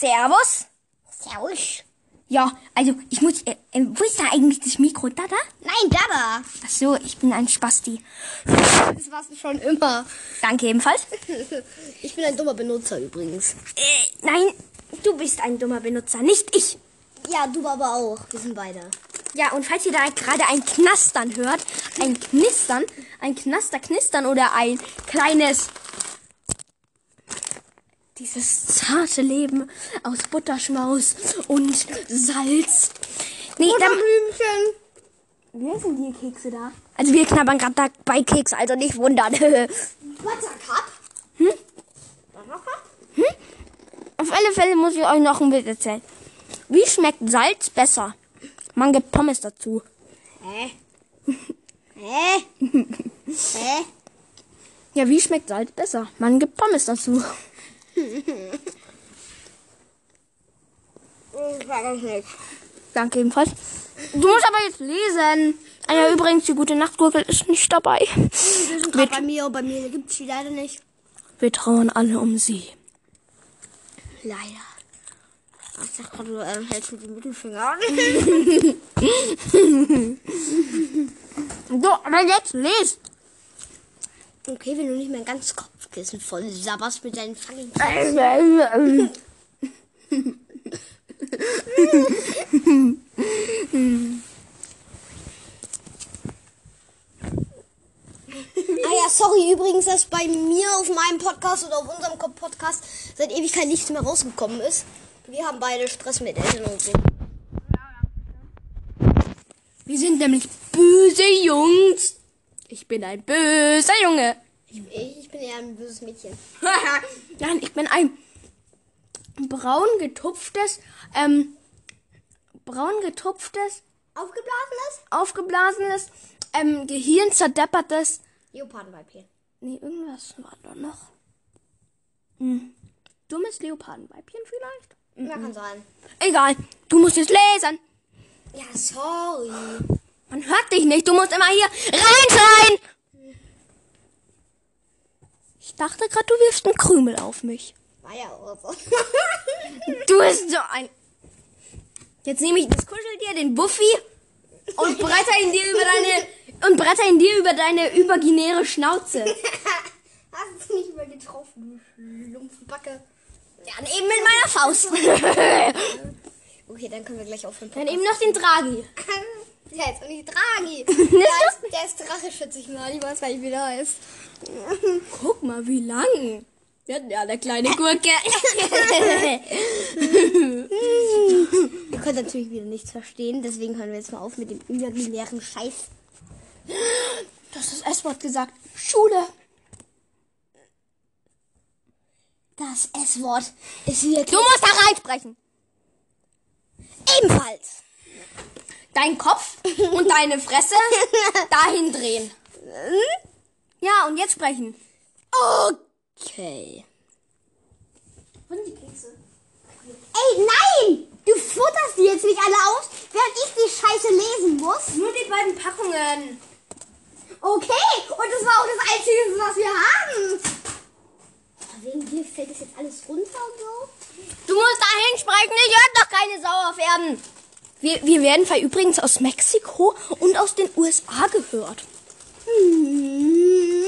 Servus. Servus. Ja, also ich muss. Äh, äh, wo ist da eigentlich das Mikro? Da, da? Nein, Dada. Ach so, ich bin ein Spasti. Das warst du schon immer. Danke ebenfalls. Ich bin ein dummer Benutzer übrigens. Äh, nein, du bist ein dummer Benutzer, nicht ich. Ja, du aber auch. Wir sind beide. Ja, und falls ihr da gerade ein Knastern hört, ein Knistern, ein Knaster, Knistern oder ein kleines dieses zarte Leben aus Butterschmaus und Salz. Nee, dann, Blümchen. wer sind die Kekse da? Also wir knabbern gerade dabei Kekse, also nicht wundern. Buttercup. Hm? Buttercup? Auf alle Fälle muss ich euch noch ein Bild erzählen. Wie schmeckt Salz besser? Man gibt Pommes dazu. Hä? Hä? Hä? Ja, wie schmeckt Salz besser? Man gibt Pommes dazu. Ich nicht. Danke ebenfalls. Du musst aber jetzt lesen. Ah ja, übrigens, die gute Nachtgurkel ist nicht dabei. Wir sind gerade bei mir bei mir gibt's die leider nicht. Wir trauern alle um sie. Leider. Ich sag gerade, du ähm, hältst mit dem Mittelfinger. So, aber jetzt lest. okay, wenn du nicht mein ganzes Kopfkissen voll sabberst mit deinen fucking... Ah ja, sorry übrigens, dass bei mir auf meinem Podcast oder auf unserem Podcast seit Ewigkeit nichts mehr rausgekommen ist. Wir haben beide Stress mit Eltern und so. Wir sind nämlich böse Jungs. Ich bin ein böser Junge. Ich, ich bin eher ein böses Mädchen. Nein, ich bin ein braun getupftes, ähm, braun getupftes, Aufgeblasenes? aufgeblasenes, ähm, gehirnzerdeppertes. Leopardenweibchen. Nee, irgendwas war da noch. Hm. Dummes Leopardenweibchen vielleicht? Ja, kann sein. Egal, du musst jetzt lesen. Ja, sorry. Man hört dich nicht, du musst immer hier reinschreien. Ich dachte gerade, du wirfst einen Krümel auf mich. Auch. Du bist so ein... Jetzt nehme ich das Kuscheltier, den Buffy, und bretter ihn dir über deine... Und bretter ihn dir über deine überginäre Schnauze. Hast du nicht mehr getroffen, du Schlumpfbacke. Ja, und eben mit meiner Faust. Okay, dann können wir gleich aufhören. Dann eben noch den Dragi. Ja, jetzt bin ich Dragi. Der ist, der ist Drache, schätze ich mal. Ich weiß gar nicht, wie der heißt. Guck mal, wie lang. Ja, ja der kleine Gurke. Ihr könnt natürlich wieder nichts verstehen, deswegen hören wir jetzt mal auf mit dem imaginären Scheiß. Du hast das S-Wort gesagt. Schule. Das S-Wort ist wirklich Du musst da reinsprechen. ebenfalls. Dein Kopf und deine Fresse dahin drehen. Ja, und jetzt sprechen. Okay. Wo sind die Kekse? Ey, nein! Du futterst die jetzt nicht alle aus, während ich die Scheiße lesen muss. Nur die beiden Packungen. Okay, und das war auch das Einzige, was wir haben. Wegen dir fällt das jetzt alles runter und so? Du musst dahin sprechen. Ich hört doch keine Sau auf Erden. Wir, wir werden übrigens aus Mexiko und aus den USA gehört. Hm.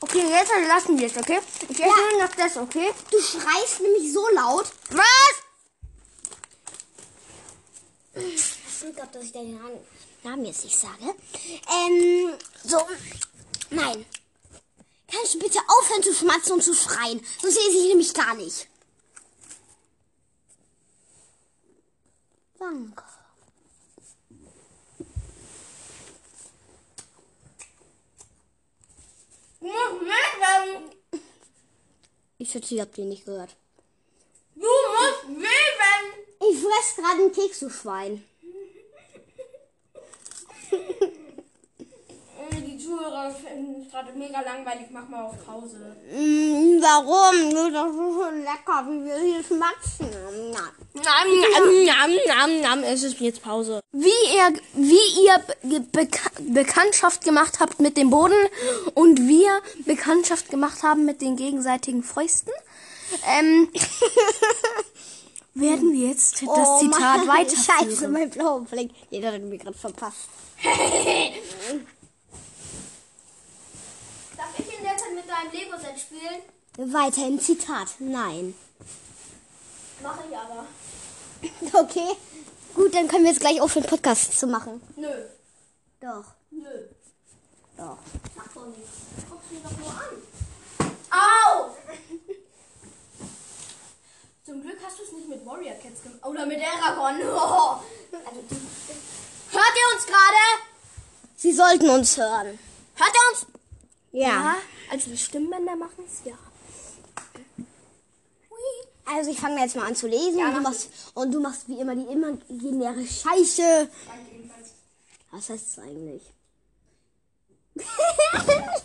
Okay, jetzt lassen wir es, okay? Ich esse Ja. nur noch das, okay? Du schreist nämlich so laut. Was? Ich glaube, dass ich deinen Namen- Namen jetzt nicht sage. Ähm, so. Nein. Kannst du bitte aufhören zu schmatzen und zu schreien? Sonst lese ich nämlich gar nicht. Danke. Du musst leben. Ich schätze, ihr habt ihn nicht gehört. Du musst leben. Ich fress gerade einen Keks, du Schwein. Zuhörer finden es gerade mega langweilig. Mach mal auf Pause. Mm, warum? Das ist so lecker, wie wir hier schmatzen. Na. Nam, nam, nam, nam, nam. Es ist jetzt Pause. Wie ihr, wie ihr Be Beka Bekanntschaft gemacht habt mit dem Boden und wir Bekanntschaft gemacht haben mit den gegenseitigen Fäusten, ähm, werden wir jetzt das Oh, Zitat Mann, Scheiße, weiterführen. mein blauer Fleck. Jeder hat mir gerade verpasst. Darf ich in der Zeit mit deinem Lego-Set spielen? Weiterhin Zitat. Nein. Mache ich aber. Okay. Gut, dann können wir jetzt gleich aufhören, Podcast zu machen. Nö. Doch. Nö. Doch. Mach doch nicht. Guck's mir doch nur an. Au! Zum Glück hast du es nicht mit Warrior Cats gemacht. Oder mit Aragorn. Oh. Also, Hört ihr uns gerade? Sie sollten uns hören. Hört ihr uns? Ja. Also die Stimmbänder machen es ja. Also ich fange jetzt mal an zu lesen Ja, und, du mach machst, und du machst wie immer die imaginäre Scheiße. Was heißt das eigentlich?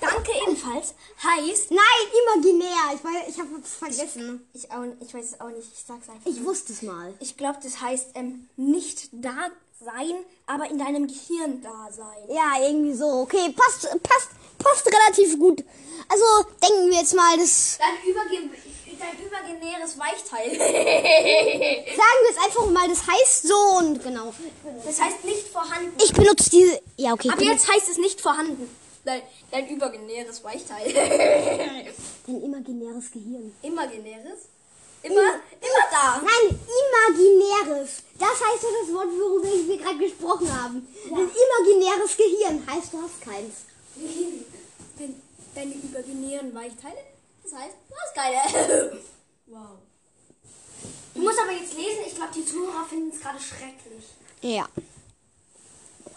Danke ebenfalls heißt. Nein, imaginär. Ich, weiß, ich habe es vergessen. Ich, auch, ich weiß es auch nicht, ich sag's einfach. Ich wusste es mal. Ich glaube, das heißt ähm, nicht da sein, aber in deinem Gehirn da sein. Ja, irgendwie so. Okay, passt, passt, passt relativ gut. Also denken wir jetzt mal, das Dein, überge dein übergenäres Weichteil. sagen wir jetzt einfach mal, das heißt so und genau. Das heißt nicht vorhanden. Ich benutze diese. Ja, okay. Aber jetzt heißt es nicht vorhanden. Dein, dein übergenäres Weichteil. Dein imaginäres Gehirn. Imaginäres? Immer, immer da. Nein, imaginäres. Das heißt ja das Wort, worüber wir gerade gesprochen haben. Ein imaginäres Gehirn heißt, du hast keins. Dein, deine übergenären Weichteile? Das heißt, du hast keine. wow. Du musst aber jetzt lesen. Ich glaube, die Zuhörer finden es gerade schrecklich. Ja.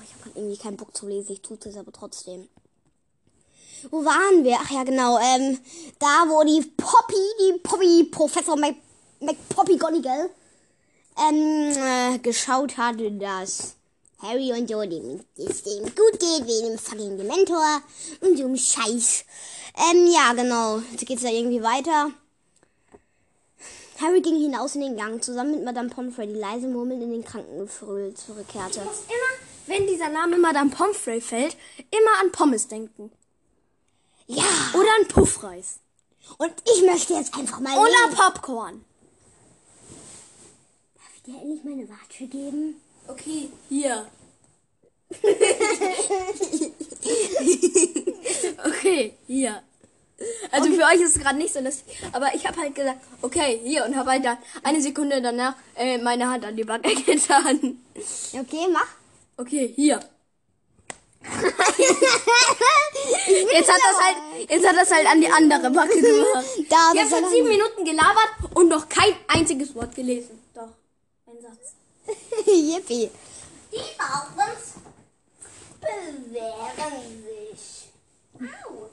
Ich habe gerade irgendwie keinen Bock zu lesen. Ich tue es aber trotzdem. Wo waren wir? Ach ja, genau. Ähm, da, wo die Poppy, die Poppy, Professor Mac, McPoppy Gonigal, ähm, äh, geschaut hat, dass Harry und so dem, es dem gut geht, wegen dem fucking Dementor und so einem Scheiß. Ähm, ja, genau. Jetzt geht's da irgendwie weiter. Harry ging hinaus in den Gang, zusammen mit Madame Pomfrey, die leise murmelnd in den Krankengefühl zurückkehrte. Du musst immer, wenn dieser Name Madame Pomfrey fällt, immer an Pommes denken. Ja, Oder an Puffreis. und ich möchte jetzt einfach mal Oder lesen. Popcorn. Darf ich dir endlich meine Watsche geben? Okay, hier. okay, hier. Also für euch ist es gerade nicht so lustig, aber ich habe halt gesagt, okay, hier und habe halt dann eine Sekunde danach äh, meine Hand an die Backe getan. Okay, mach. Okay, hier. jetzt hat das halt, jetzt hat das halt an die andere Backe gemacht. Da, Ich das habe schon war sieben Minuten gelabert und noch kein einziges Wort gelesen. Doch, ein Satz. Yippie. Die Bauchens bewähren sich. Au.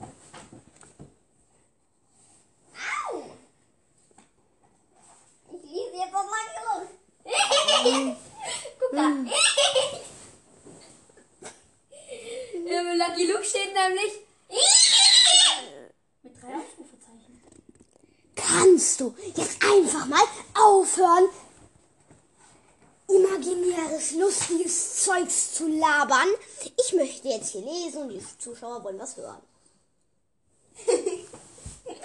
Au. Ich lese jetzt noch mal genug. Guck da. Im Lucky Luke steht nämlich mit drei Ausrufezeichen. Kannst du jetzt einfach mal aufhören, imaginäres, lustiges Zeugs zu labern? Ich möchte jetzt hier lesen und die Zuschauer wollen was hören. Du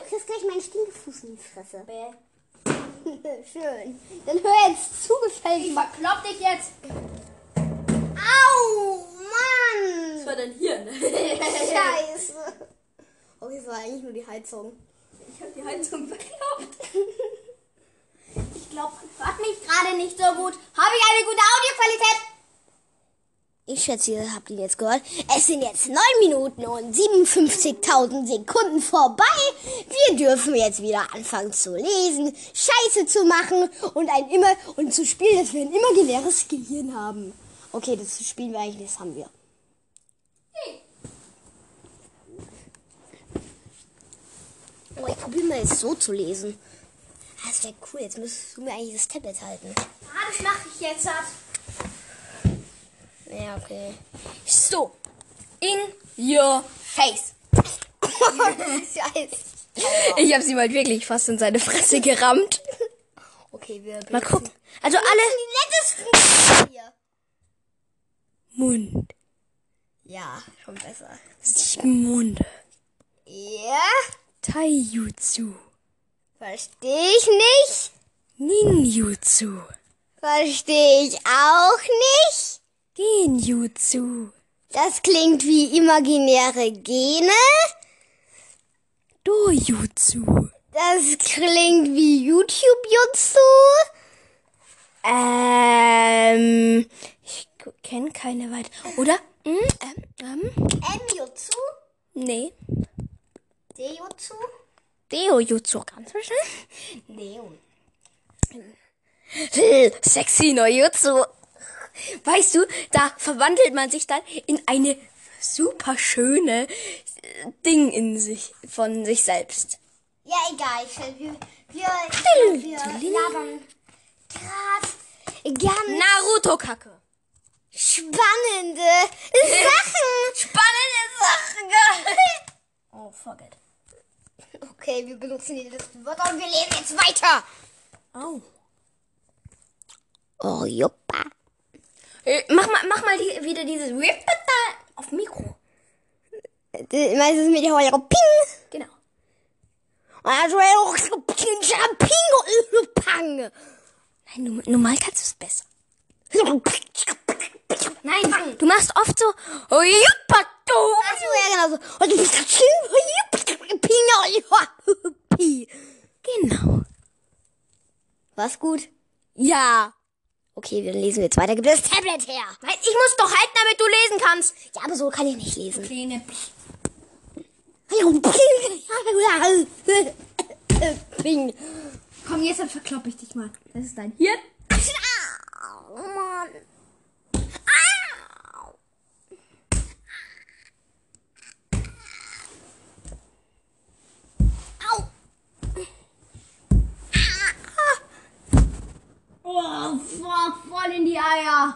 kriegst gleich meinen Stinkefuß in die Fresse. Schön. Dann hör jetzt zu, gefällt Ich verklopp dich jetzt. Mann! war denn hier? ne? Scheiße. Okay, es war eigentlich nur die Heizung. Ich hab die Heizung verkloppt. Ich glaube, man hört mich gerade nicht so gut. Habe ich eine gute Audioqualität? Ich schätze, ihr habt ihn jetzt gehört. Es sind jetzt 9 Minuten und 57.000 Sekunden vorbei. Wir dürfen jetzt wieder anfangen zu lesen, Scheiße zu machen und ein immer und zu spielen, dass wir ein imaginäres Gehirn haben. Okay, das spielen wir eigentlich, das haben wir. Oh, ich probiere mal jetzt so zu lesen. Ah, Das wäre cool. Jetzt müsstest du mir eigentlich das Tablet halten. Ah, das mache ich jetzt. Halt. Ja, okay. So. In your face. Ich habe sie mal wirklich fast in seine Fresse gerammt. Okay, wir Mal gucken. Also alle die nettesten hier. Mund. Ja, schon besser. Sieben Munde. Ja? Taijutsu. Verstehe ich nicht. Ninjutsu. Verstehe ich auch nicht. Genjutsu. Das klingt wie imaginäre Gene. Dojutsu. Das klingt wie YouTube-Jutsu. Ähm, ich kenne keine weit. Oder? Hm, ähm, ähm, M-Jutsu. nee. D-Jutsu. Deo-Jutsu, ganz wahrscheinlich. Neo. Sexy no Jutsu. Weißt du, da verwandelt man sich dann in eine super schöne äh, Ding in sich, von sich selbst. Ja, egal. Ich, wir, wir, wir labern gerade ganz Naruto-Kacke. spannende Sachen. Spannende Sachen. oh, fuck it. Okay, wir benutzen die letzten Wörter und wir lesen jetzt weiter. Oh. Oh, Juppa. Äh, mach mal, mach mal die, wieder dieses Rip da auf Mikro. Du meinst es mit der Ping? Genau. Also, Ping, Pang. Nein, nu- normal kannst du es besser. Nein, du machst oft so. Oh, juppa, du. Also, ja, genau so. Ping, Genau. Was gut? Ja. Okay, dann lesen wir jetzt weiter. Gib das Tablet her. Ich muss doch halten, damit du lesen kannst. Ja, aber so kann ich nicht lesen. Kleine Ping. Komm, jetzt verklopp ich dich mal. Das ist dein Hirn. Oh, Mann. Au. Oh, fuck, voll in die Eier.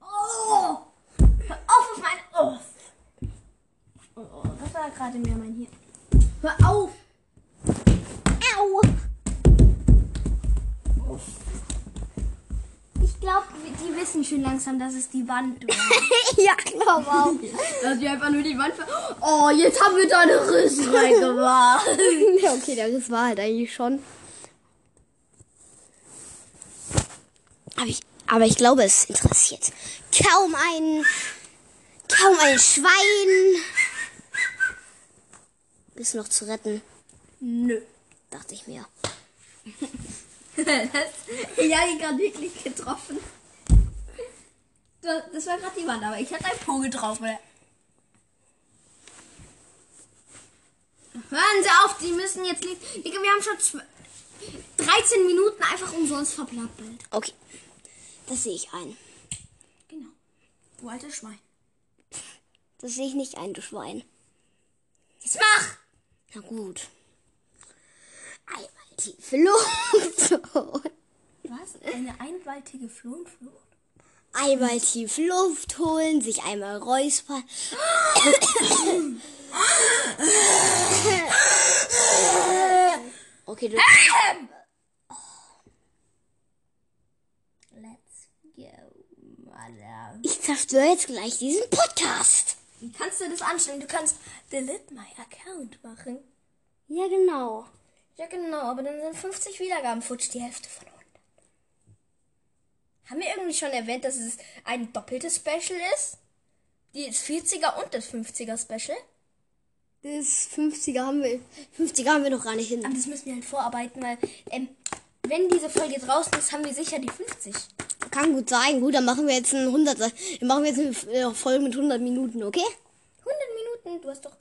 Oh. Hör auf auf mein. Oh. oh das war gerade mehr mein Hirn. Hör auf. Au. Ich glaube, die wissen schon langsam, dass es die Wand war. ja, glaub auch. Dass wir einfach nur die Wand ver Oh, jetzt haben wir da eine Riss reingemacht. ja, okay, der Riss war halt eigentlich schon. Aber ich, glaube, es interessiert kaum ein, kaum ein Schwein. Bist noch zu retten, Nö. dachte ich mir. ich habe ihn gerade wirklich getroffen. Das, das war gerade die Wand, aber ich hatte ein Po getroffen. Hören Sie auf, die müssen jetzt. Digga, wir haben schon zw- 13 Minuten einfach umsonst verplappelt. Okay, das sehe ich ein. Genau. Du altes Schwein. Das sehe ich nicht ein, du Schwein. Jetzt mach! Na gut. Einmal tiefe Luft. Was? Eine einwaltige Flohnflucht? Einmal tief Luft holen, sich einmal räuspern. okay, du. Ich zerstöre jetzt gleich diesen Podcast. Wie kannst du das anstellen? Du kannst Delete my Account machen. Ja, genau. Ja, genau, aber dann sind 50 Wiedergaben futsch, die Hälfte von 100. Haben wir irgendwie schon erwähnt, dass es ein doppeltes Special ist? Die 40er und das 50er Special? Das 50er haben wir. 50er haben wir noch gar nicht hin. Aber das müssen wir halt vorarbeiten, weil, ähm, wenn diese Folge draußen ist, haben wir sicher die 50. Kann gut sein. Gut, dann machen wir jetzt ein 100. Dann machen wir jetzt eine äh, Folge mit 100 Minuten, okay? 100 Minuten, du hast doch,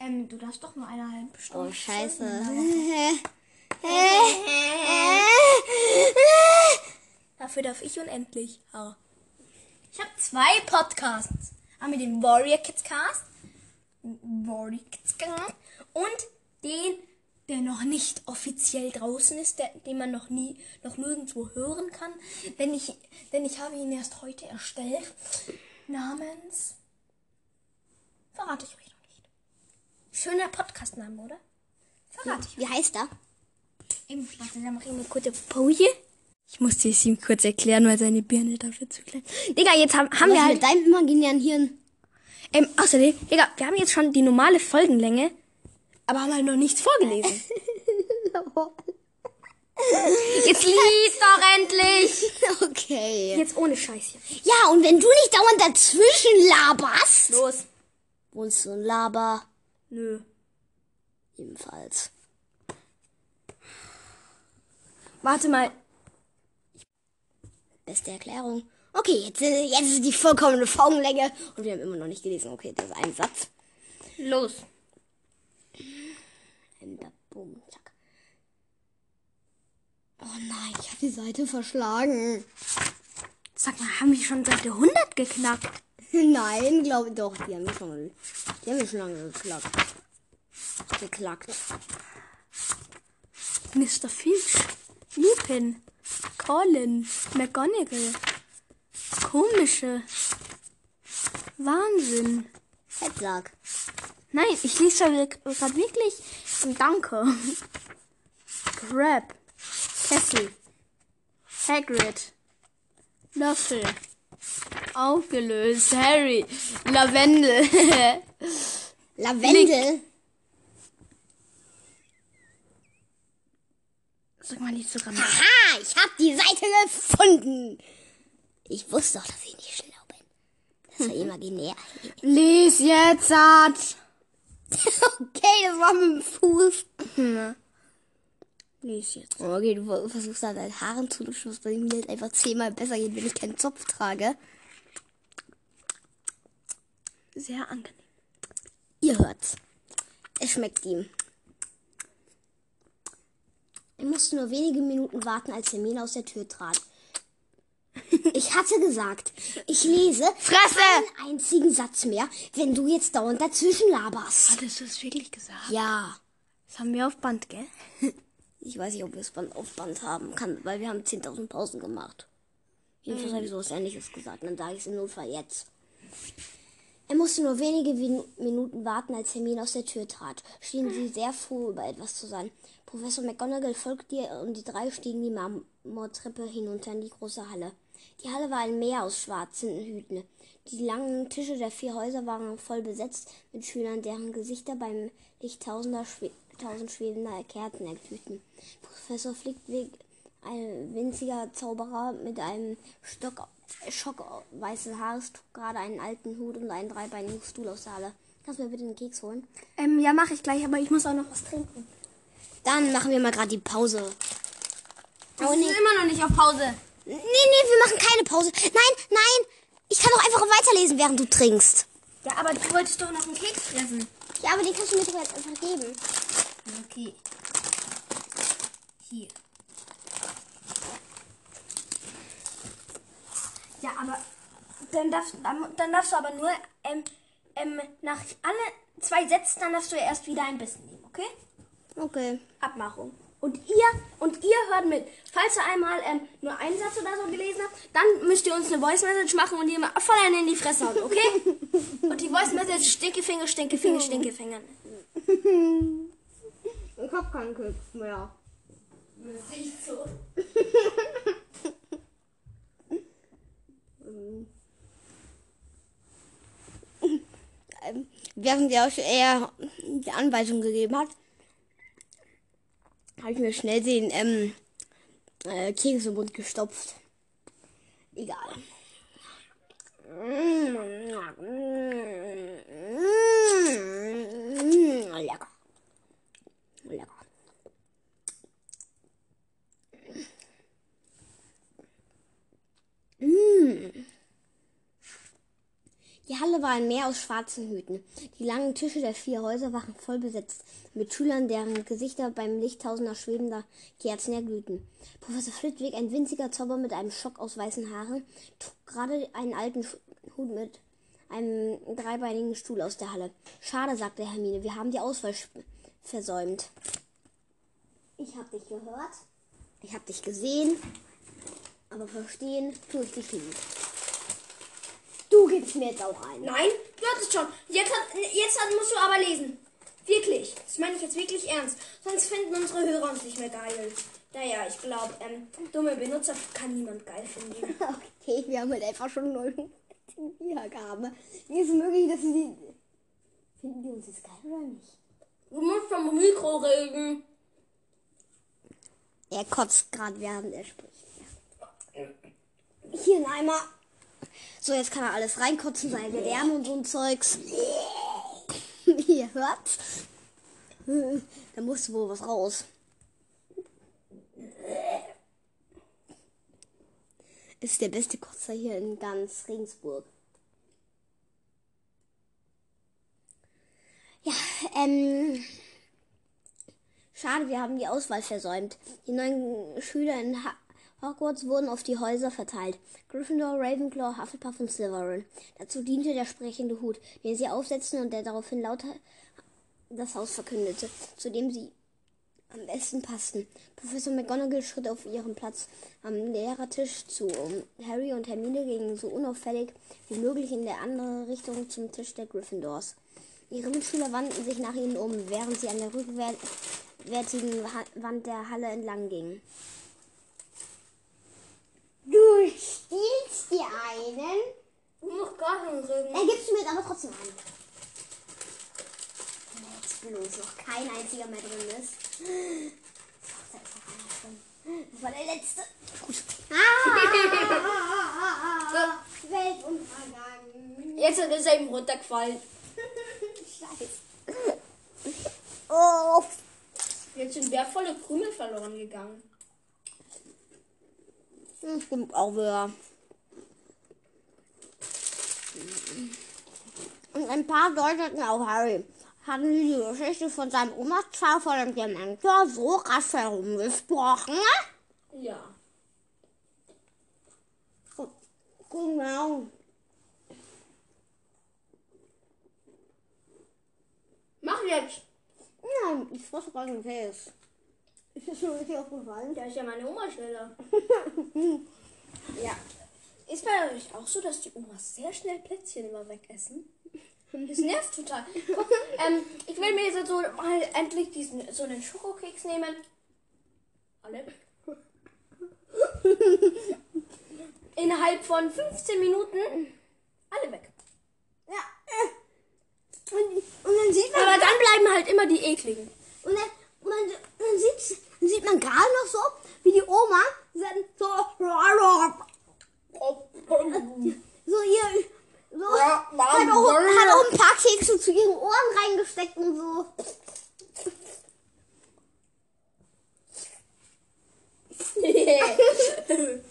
ähm, du darfst doch nur eineinhalb Stunden. Oh, scheiße. Dafür darf ich unendlich. Ja. Ich habe zwei Podcasts. Haben wir den Warrior Kids Cast, Warrior Kids Cast und den, der noch nicht offiziell draußen ist, der, den man noch nie, noch nirgendwo hören kann. Denn ich, denn ich habe ihn erst heute erstellt. Namens. Verrate ich euch noch nicht. Schöner Podcastname, oder? Verrate ich Wie heißt er? Eben, warte, dann mache ich eine kurze Pause. Ich musste es ihm kurz erklären, weil seine Birne dafür zu klein Digga, jetzt haben, haben wir halt... mit deinem imaginären Hirn? Ähm, außerdem, Digga, wir haben jetzt schon die normale Folgenlänge, aber haben halt noch nichts vorgelesen. Jetzt lies doch endlich. okay. Jetzt ohne Scheiß hier. Ja, und wenn du nicht dauernd dazwischen laberst. Los. Wohnst du ein Laber? Nö. Ebenfalls. Warte mal. Beste Erklärung. Okay, jetzt, äh, jetzt ist die vollkommene Folgenlänge und wir haben immer noch nicht gelesen. Okay, das ist ein Satz. Los. Enter, boom, zack. Oh nein, ich habe die Seite verschlagen. Sag mal, haben wir schon Seite 100 geknackt? Nein, glaube ich doch. Die haben wir schon, die haben wir schon lange geklackt. Geklackt. Mr. Filch. Lupin. Colin. McGonagall. Komische. Wahnsinn. Headsack. Nein, ich lese gerade wirklich. Danke. Crab. Kessel. Hagrid. Löffel. Aufgelöst. Harry. Lavendel. Lavendel. Sag mal nicht sogar mal. Haha, ich habe die Seite gefunden. Ich wusste doch, dass ich nicht schlau bin. Das war imaginär. Lies jetzt, Sat. okay, das war mit dem Fuß. Lies jetzt. Okay, du versuchst da deinen Haaren zu luschen, was bei mir jetzt einfach zehnmal besser geht, wenn ich keinen Zopf trage. Sehr angenehm. Ihr hört's. Es schmeckt ihm. Er musste nur wenige Minuten warten, als Hermine aus der Tür trat. Ich hatte gesagt, ich lese Fresse! keinen einzigen Satz mehr, wenn du jetzt dauernd dazwischen laberst. Hattest du es wirklich gesagt? Ja. Das haben wir auf Band, gell? Ich weiß nicht, ob wir es auf Band haben kann, weil wir haben 10.000 Pausen gemacht. Jedenfalls habe ich sowas ähnliches gesagt. Dann sage ich es im Notfall jetzt. Er musste nur wenige Minuten warten, als Hermine aus der Tür trat. Schienen sie sehr froh, über etwas zu sein. Professor McGonagall folgte ihr und die drei stiegen die Marmortreppe hinunter in die große Halle. Die Halle war ein Meer aus schwarzen Hüten. Die langen Tische der vier Häuser waren voll besetzt mit Schülern, deren Gesichter beim Licht tausender schwe tausend schwebender Kerzen erglühten. Professor Flickwick, ein winziger Zauberer mit einem Stock, Schock weißes Haares, trug gerade einen alten Hut und einen dreibeinigen Stuhl aus der Halle. Kannst du mir bitte einen Keks holen? Ähm, ja, mache ich gleich, aber ich muss auch noch was trinken. Dann machen wir mal gerade die Pause. Oh, nee. ist immer noch nicht auf Pause. Nee, nee, wir machen keine Pause. Nein, nein. Ich kann doch einfach weiterlesen, während du trinkst. Ja, aber du wolltest doch noch einen Keks fressen. Ja, aber den kannst du mir doch jetzt einfach geben. Okay. Hier. Ja, aber dann darfst, dann, dann darfst du aber nur ähm, ähm, nach alle zwei Sätzen, dann darfst du erst wieder ein bisschen nehmen, okay? Okay. Abmachung. Und ihr, und ihr hört mit. Falls ihr einmal ähm, nur einen Satz oder so gelesen habt, dann müsst ihr uns eine Voice Message machen und ihr mal voll einen in die Fresse hauen, okay? und die Voice Message Stinkefinger, Stinkefinger, Stinkefinger. Ich hab keinen Keks mehr. so. Ähm, während er euch eher die Anweisung gegeben hat, habe ich mir schnell den ähm, äh, Keks im Mund gestopft. Egal. Lecker. Lecker. Die Halle war ein Meer aus schwarzen Hüten. Die langen Tische der vier Häuser waren voll besetzt mit Schülern, deren Gesichter beim Licht tausender schwebender Kerzen erglühten. Professor Flitwick, ein winziger Zauber mit einem Schock aus weißen Haaren, trug gerade einen alten Hut mit einem dreibeinigen Stuhl aus der Halle. Schade, sagte Hermine, wir haben die Auswahl versäumt. Ich hab dich gehört. Ich hab dich gesehen. Aber verstehen tue ich dich nicht. Du gibst mir jetzt auch einen. Nein, du hattest schon. Jetzt, hat, jetzt hat, musst du aber lesen. Wirklich. Das meine ich jetzt wirklich ernst. Sonst finden unsere Hörer uns nicht mehr geil. Naja, ich glaube, ähm, dumme Benutzer kann niemand geil finden. Okay, wir haben halt einfach schon 9 Wiedergaben. Wie ist es möglich, dass sie die... Finden die uns jetzt geil oder nicht? Du musst vom Mikro reden. Er kotzt gerade, während er spricht. Hier ein Eimer. So, jetzt kann er alles reinkotzen, seine Gedärme und so ein Zeugs. Ihr hört's. Da muss wohl was raus. Ist der beste Kotzer hier in ganz Regensburg. Ja, ähm. Schade, wir haben die Auswahl versäumt. Die neuen Schüler in ha Hogwarts wurden auf die Häuser verteilt. Gryffindor, Ravenclaw, Hufflepuff und Slytherin. Dazu diente der sprechende Hut, den sie aufsetzten und der daraufhin lauter das Haus verkündete, zu dem sie am besten passten. Professor McGonagall schritt auf ihren Platz am Lehrertisch zu. Harry und Hermine gingen so unauffällig wie möglich in der andere Richtung zum Tisch der Gryffindors. Ihre Mitschüler wandten sich nach ihnen um, während sie an der rückwärtigen Wand der Halle entlang gingen. Du stiehlst dir einen? Noch gar nicht reden. Dann gibst du mir aber trotzdem einen. Wenn jetzt bloß noch kein einziger mehr drin ist. Doch, da ist noch einer drin. Das war der letzte. Gut. Ah, Weltuntergang. Jetzt ist er ihm runtergefallen. Scheiße. Oh. Jetzt sind wertvolle Krümel verloren gegangen. Das stimmt auch wieder. Und ein paar deuteten auch Harry. Hatten sie die Geschichte von seinem Omas-Zar vor dem Dementor so rasch herumgesprochen? Ja. Genau. Mach jetzt. Ja, ich fresse gerade den Käse. Ist das schon richtig aufgefallen? Da ist ja meine Oma schneller. ja. Ist bei euch auch so, dass die Omas sehr schnell Plätzchen immer wegessen? Das nervt total. Guck, ähm, ich will mir jetzt so mal endlich diesen, so einen Schokokeks nehmen. Alle. Innerhalb von 15 Minuten alle weg. Ja. Und, und dann sieht man, Aber dann bleiben halt immer die ekligen. und dann, und dann, sieht, dann sieht man gerade noch so, wie die Oma so, so ihr, so, Ja, hat auch, hat auch ein paar Kekse zu ihren Ohren reingesteckt und so.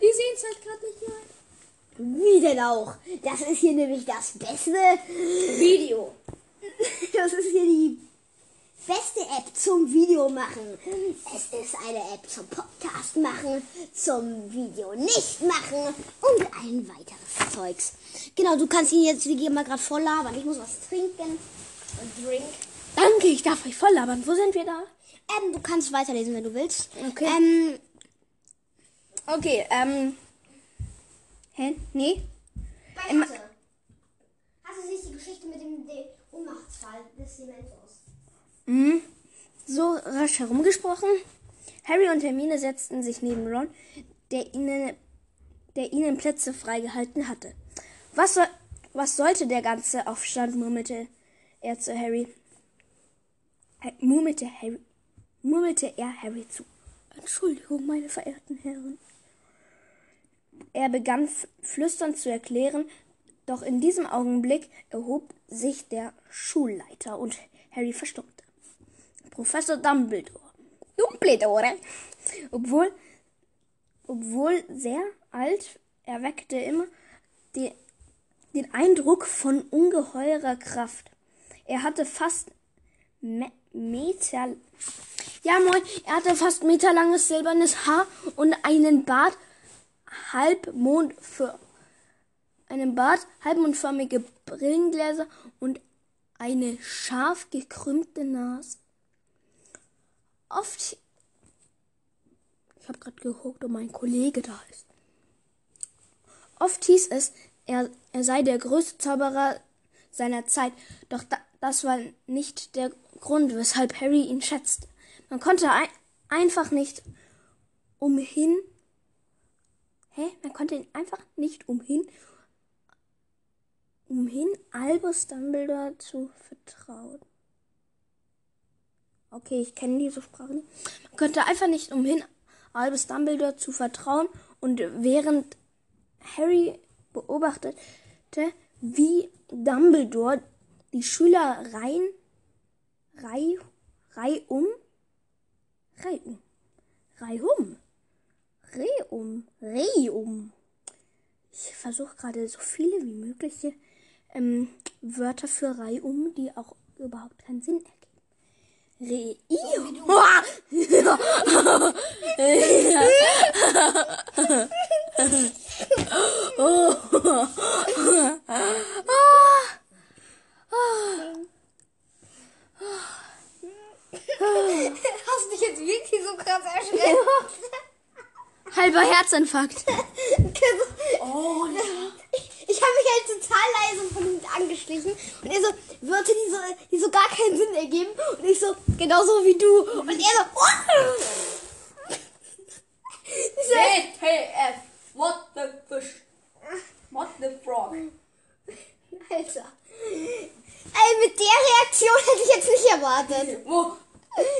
Die sehen es halt gerade nicht mal. Wie denn auch? Das ist hier nämlich das beste, Video. das ist hier die beste App zum Video machen. Es ist eine App zum Podcast machen, zum Video nicht machen und ein weiteres Zeugs. Genau, du kannst ihn jetzt, wir gehen mal gerade voll labern. Ich muss was trinken. Drink. Danke, ich darf euch voll labern. Wo sind wir da? Ähm, du kannst weiterlesen, wenn du willst. Okay. Ähm, Okay, ähm. Hä? Nee? bei Mathe. Hast du sich die Geschichte mit dem De Ohnmachtsfall des Dementors? Mhm. So rasch herumgesprochen. Harry und Hermine setzten sich neben Ron, der ihnen, der ihnen Plätze freigehalten hatte. Was, soll, was sollte der ganze Aufstand, murmelte er zu Harry. Äh, Murmelte Harry. Murmelte er Harry zu. Entschuldigung, meine verehrten Herren. Er begann flüsternd zu erklären, doch in diesem Augenblick erhob sich der Schulleiter und Harry verstummte. Professor Dumbledore. Dumbledore. Obwohl, obwohl sehr alt, erweckte immer die, den Eindruck von ungeheurer Kraft. Er hatte fast Me Meter, ja moin, er hatte fast meterlanges silbernes Haar und einen Bart, halbmond für einen Bart, halbmondförmige Brillengläser und eine scharf gekrümmte Nase. Oft. Ich habe gerade geguckt, ob mein Kollege da ist. Oft hieß es, er, er sei der größte Zauberer seiner Zeit, doch da, das war nicht der Grund, weshalb Harry ihn schätzte. Man konnte ein, einfach nicht umhin. Hä? Man konnte ihn einfach nicht umhin umhin, Albus Dumbledore zu vertrauen. Okay, ich kenne diese Sprache nicht. Man könnte einfach nicht umhin, Albus Dumbledore zu vertrauen und während Harry beobachtete, wie Dumbledore die Schüler rein, rei, rei um, rei um, rei um, rei um, rei um. Ich versuche gerade so viele wie mögliche ähm, Wörter für Rei um, die auch überhaupt keinen Sinn ergeben. Re oh. Hast du dich jetzt wirklich so krass erschreckt? Halber Herzinfarkt. oh, ich ich habe mich halt total leise von ihm angeschlichen. Und er so, Wörter, die so, die so gar keinen Sinn ergeben. Und ich so, genauso wie du. Und er so, oh. WTF, what the fish, what the frog. Alter. Ey, mit der Reaktion hätte ich jetzt nicht erwartet. Wo?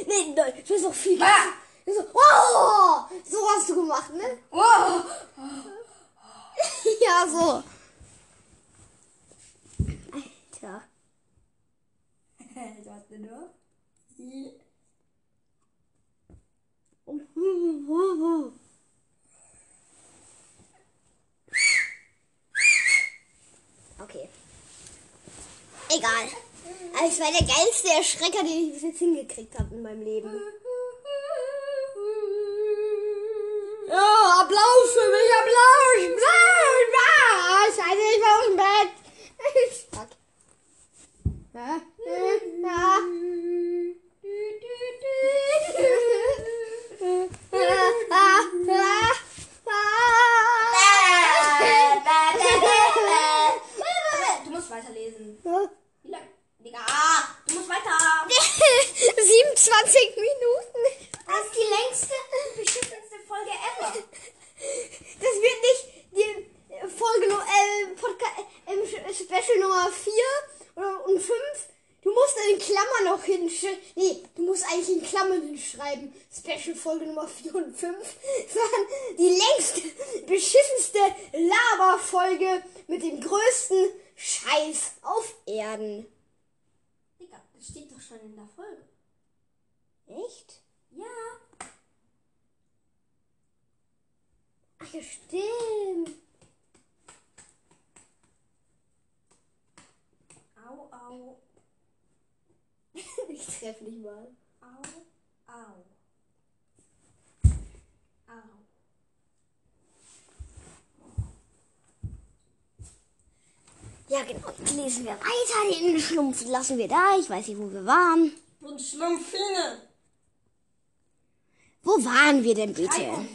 Nee, nein, das ist doch viel. Ah! So, oh, so hast du gemacht, ne? Wow. Ja, so. Alter. Was denn da? Okay. Egal. Aber es war der geilste Erschrecker, den ich bis jetzt hingekriegt habe in meinem Leben. Oh, Applaus für mich, Applaus! Applaus! Scheiße, ich war aus dem Bett. Fuck. Ja, ja. Du musst weiterlesen. Wie lang? Digga, du musst weiter. 27 Minuten. Das ist die längste und beschissenste Folge ever. Das wird nicht die Folge no- äh, Podcast, äh, Special Nummer 4 oder, und 5. Du musst in Klammern noch hinschreiben. Nee, du musst eigentlich in Klammern hinschreiben. Special Folge Nummer 4 und 5. Sondern die längste, beschissenste Laberfolge mit dem größten Scheiß auf Erden. Digga, das steht doch schon in der Folge. Echt? Ja. Ach ja, stimmt. Au, au, Ich treffe nicht mal. au, au. Au. Ja, genau. Jetzt lesen wir weiter. Den Schlumpf lassen wir da. Ich weiß nicht, wo wir waren. Und Schlumpfine. Wo waren wir denn bitte? Reihum.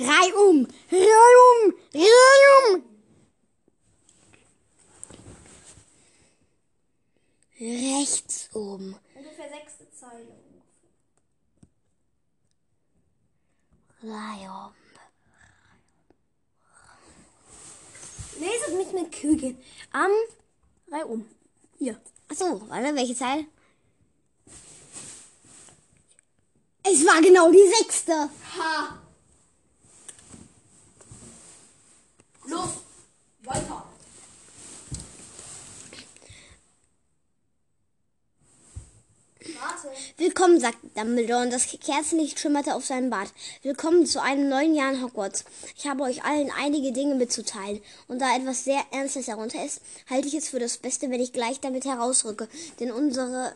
Reihum! Reihum! Reihum! Rechts oben. Ungefähr sechste Zeile. Reihum. Leset mit mit Kügeln. Am Reihum. Hier. Achso, warte, welche Zeile? Es war genau die sechste. Ha. Los, weiter. Warte. Willkommen, sagt Dumbledore und das Kerzenlicht schimmerte auf seinem Bart. Willkommen zu einem neuen Jahr in Hogwarts. Ich habe euch allen einige Dinge mitzuteilen. Und da etwas sehr Ernstes darunter ist, halte ich es für das Beste, wenn ich gleich damit herausrücke. Denn unsere,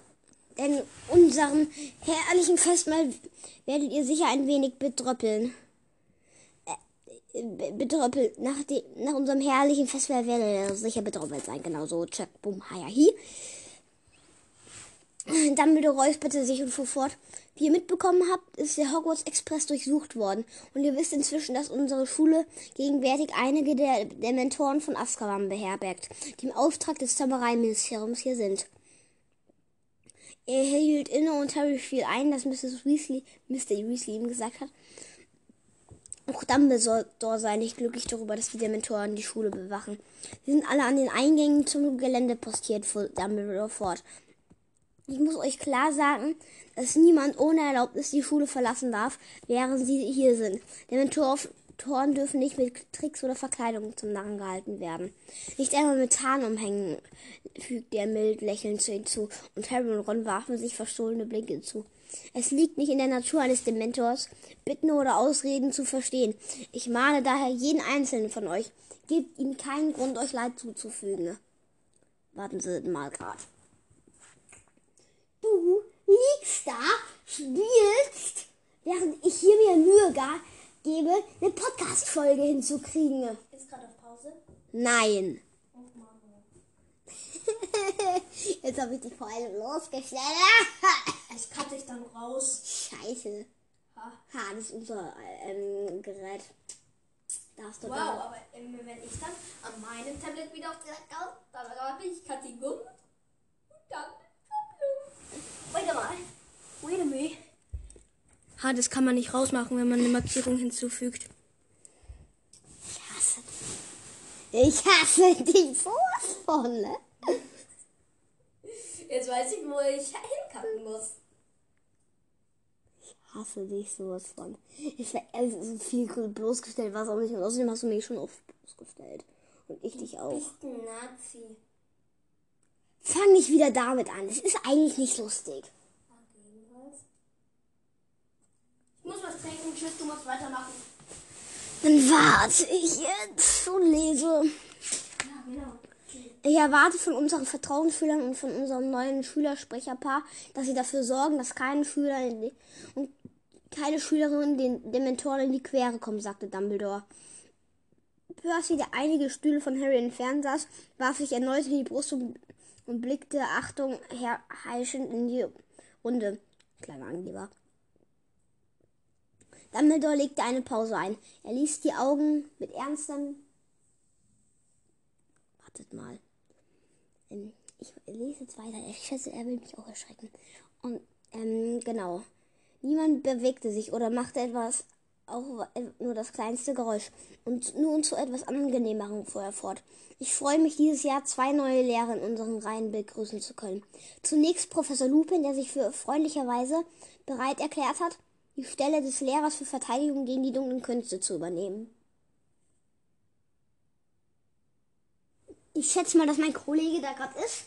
denn unseren herrlichen Festmahl werdet ihr sicher ein wenig bedröppeln. Äh, be- Bedröppelt. Nach, nach unserem herrlichen Festmahl werdet ihr sicher bedröppelt sein. Genau so. Check, boom, hi, hi. Dumbledore räusperte sich und fuhr fort. Wie ihr mitbekommen habt, ist der Hogwarts Express durchsucht worden. Und ihr wisst inzwischen, dass unsere Schule gegenwärtig einige der, der Mentoren von Azkaban beherbergt, die im Auftrag des Zaubereiministeriums hier sind. Er hielt inne und Harry fiel ein, dass Mrs. Weasley, Mr. Weasley ihm gesagt hat, Auch Dumbledore sei nicht glücklich darüber, dass die Dementoren die Schule bewachen. Sie sind alle an den Eingängen zum Gelände postiert, fuhr Dumbledore fort. Ich muss euch klar sagen, dass niemand ohne Erlaubnis die Schule verlassen darf, während sie hier sind. Dementoren dürfen nicht mit Tricks oder Verkleidung zum Narren gehalten werden. Nicht einmal mit Tarnumhängen, fügte er mild lächelnd zu hinzu, und Harry und Ron warfen sich verstohlene Blicke zu. Es liegt nicht in der Natur eines Dementors, Bitten oder Ausreden zu verstehen. Ich mahne daher jeden einzelnen von euch. Gebt ihm keinen Grund, euch Leid zuzufügen. Warten Sie mal grad. Du liegst da, spielst, während ich hier mir Mühe gebe, eine Podcast-Folge hinzukriegen. Ist gerade auf Pause? Nein. Jetzt habe ich dich vor allem losgestellt. Ich cutte dich dann raus. Scheiße. Ha. Ha, das ist unser ähm, Gerät. Da hast du Wow, da. aber ähm, wenn ich dann an meinem Tablet wieder auf der Karte, dann habe ich Kategorie und dann Warte mal. Wait a minute. Ha, das kann man nicht rausmachen, wenn man eine Markierung hinzufügt. Ich hasse dich. Ich hasse dich sowas von, ne? Jetzt weiß ich, wo ich hinkacken muss. Ich hasse dich sowas von. Ich wäre so viel bloßgestellt, was auch nicht. Und außerdem hast du mich schon oft bloßgestellt. Und ich dich auch. Bist ein Nazi. Fang nicht wieder damit an. Es ist eigentlich nicht lustig. Ich muss was trinken. Tschüss, du musst weitermachen. Dann warte ich jetzt und lese. Ja, genau. Ich erwarte von unseren Vertrauensschülern und von unserem neuen Schülersprecherpaar, dass sie dafür sorgen, dass keine Schüler die, und keine Schülerinnen den Dementoren in die Quere kommen, sagte Dumbledore. Percy, der einige Stühle von Harry entfernt saß, warf sich erneut in die Brust und, und blickte Achtung her heischend in die Runde. Kleiner Angeber. Dumbledore legte eine Pause ein. Er ließ die Augen mit ernstem Wartet mal. Ähm, ich lese jetzt weiter. Ich schätze, er will mich auch erschrecken. Und, ähm, genau. Niemand bewegte sich oder machte etwas, auch nur das kleinste Geräusch. Und nun zu etwas angenehmerem fuhr fort. Ich freue mich, dieses Jahr zwei neue Lehrer in unseren Reihen begrüßen zu können. Zunächst Professor Lupin, der sich für freundlicherweise bereit erklärt hat, die Stelle des Lehrers für Verteidigung gegen die dunklen Künste zu übernehmen. Ich schätze mal, dass mein Kollege da gerade ist.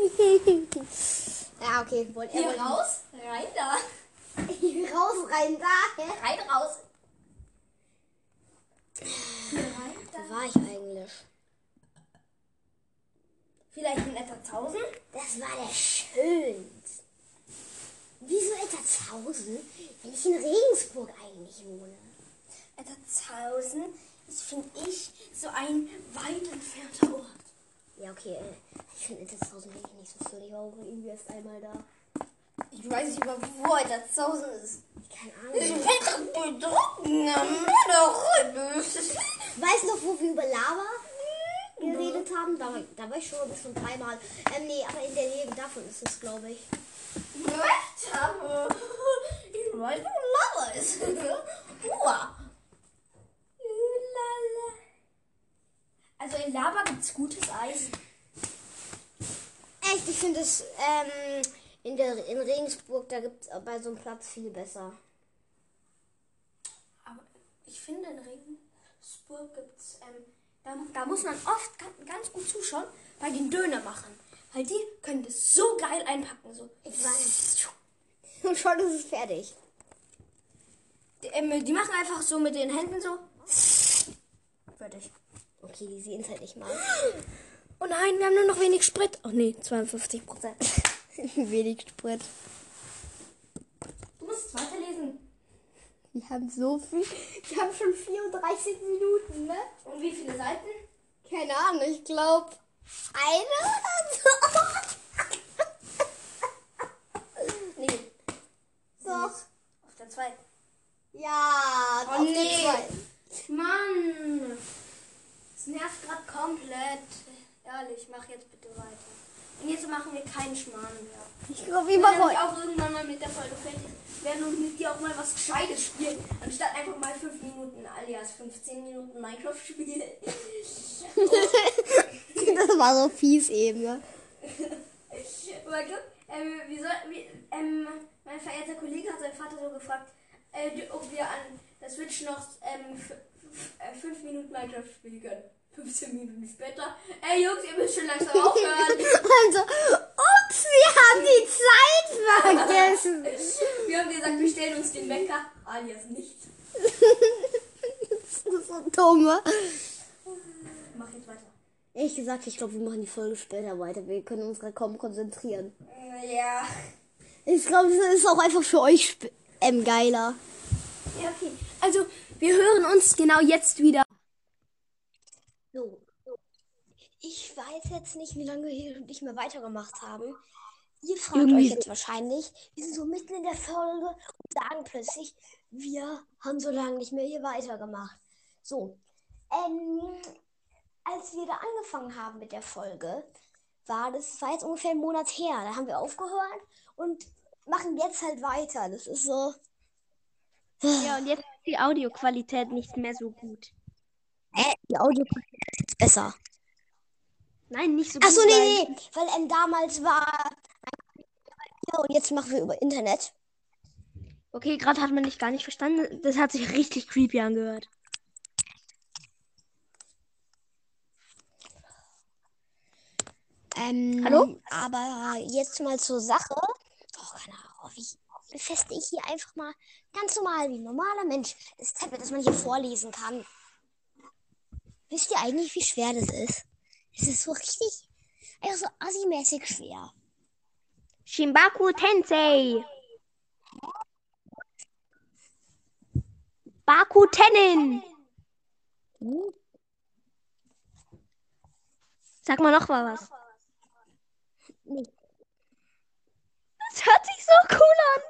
ja, okay. Wollt Hier raus, rein da. Hier raus, rein da. Rein, raus. Hier rein, Wo da. war ich eigentlich? Vielleicht in etwa 1000? Das war der schönste. Wieso Ettershausen, wenn ich in Regensburg eigentlich wohne? Etwa 1000 ist, finde ich, so ein weit entfernter Ort. Ja, okay. äh, Ich finde Ettershausen wirklich nicht so schön. Ich war auch irgendwie erst einmal da. Ich weiß nicht wo etwa 1000 ist. Keine Ich Ahnung. bin doch bedrückend am Ende. Weißt du noch, wo wir über Lava geredet haben? Da, war- da war ich schon schon dreimal. Ähm, nee, aber in der Nähe davon ist es, glaube ich. Recht habe. Ich weiß, wo Lava ist. Uah. Also in Lava gibt es gutes Eis. Echt, ich finde es ähm, in, der, in Regensburg, da gibt es bei so einem Platz viel besser. Aber ich finde in Regensburg gibt es, ähm, da, da muss man oft ganz, ganz gut zuschauen bei den Dönermachern. Weil die können das so geil einpacken. So. Ich weiß. Und schon ist es fertig. Die, ähm, die machen einfach so mit den Händen so. Fertig. Okay, die sehen es halt nicht mal. Oh nein, wir haben nur noch wenig Sprit. Oh nee, 52 Prozent. Wenig Sprit. Du musst es weiterlesen. Wir haben so viel. Wir haben schon 34 Minuten, ne? Und wie viele Seiten? Keine Ahnung, ich glaube eine oder so. Nee. Doch. Auf der zweiten. Ja, Oh, auf der nee. zweiten. Mann. Das nervt gerade komplett. Ehrlich, mach jetzt bitte weiter. Und jetzt machen wir keinen Schmarrn mehr. Ich glaube, machen heute. auch irgendwann mal mit der Folge fertig werden und mit dir auch mal was Gescheites spielen. Anstatt einfach mal 5 Minuten alias 15 Minuten Minecraft spielen. Das war so fies eben, ne? Warte, ähm, wie soll, wie, ähm, mein verehrter Kollege hat seinen Vater so gefragt, äh, ob wir an der Switch noch ähm, 5 Minuten Minecraft spielen können. 15 Minuten später. Ey Jungs, ihr müsst schon langsam aufhören. Also, ups, wir haben die Zeit vergessen. Wir haben gesagt, wir stellen uns den Wecker, alias nichts. Das ist so dumm. Mach jetzt weiter. Ehrlich gesagt, ich glaube, wir machen die Folge später weiter. Wir können uns gerade kaum konzentrieren. Ja. Ich glaube, das ist auch einfach für euch ähm, geiler. Ja, okay. Also, wir hören uns genau jetzt wieder. So. Ich weiß jetzt nicht, wie lange wir hier nicht mehr weitergemacht haben. Ihr fragt Irgendwie euch jetzt wahrscheinlich, wir sind so mitten in der Folge und sagen plötzlich, wir haben so lange nicht mehr hier weitergemacht. So. Ähm, als wir da angefangen haben mit der Folge, war das, war jetzt ungefähr einen Monat her. Da haben wir aufgehört und machen jetzt halt weiter. Das ist so. Ja, und jetzt die Audioqualität nicht mehr so gut. Äh, die Audio ist besser. Nein, nicht so gut. Achso, nee, nee, weil ähm, damals war. Ja, und jetzt machen wir über Internet. Okay, gerade hat man dich gar nicht verstanden. Das hat sich richtig creepy angehört. Ähm, Hallo? Aber jetzt mal zur Sache. Oh, keine Ahnung, wie befeste ich hier einfach mal ganz normal wie ein normaler Mensch das Tablet, das man hier vorlesen kann. Wisst ihr eigentlich, wie schwer das ist? Es ist so richtig, einfach so assi-mäßig schwer. Shimbaku Tensei. Baku Tenin. Hm? Sag mal noch mal was. Nee. Das hört sich so cool an.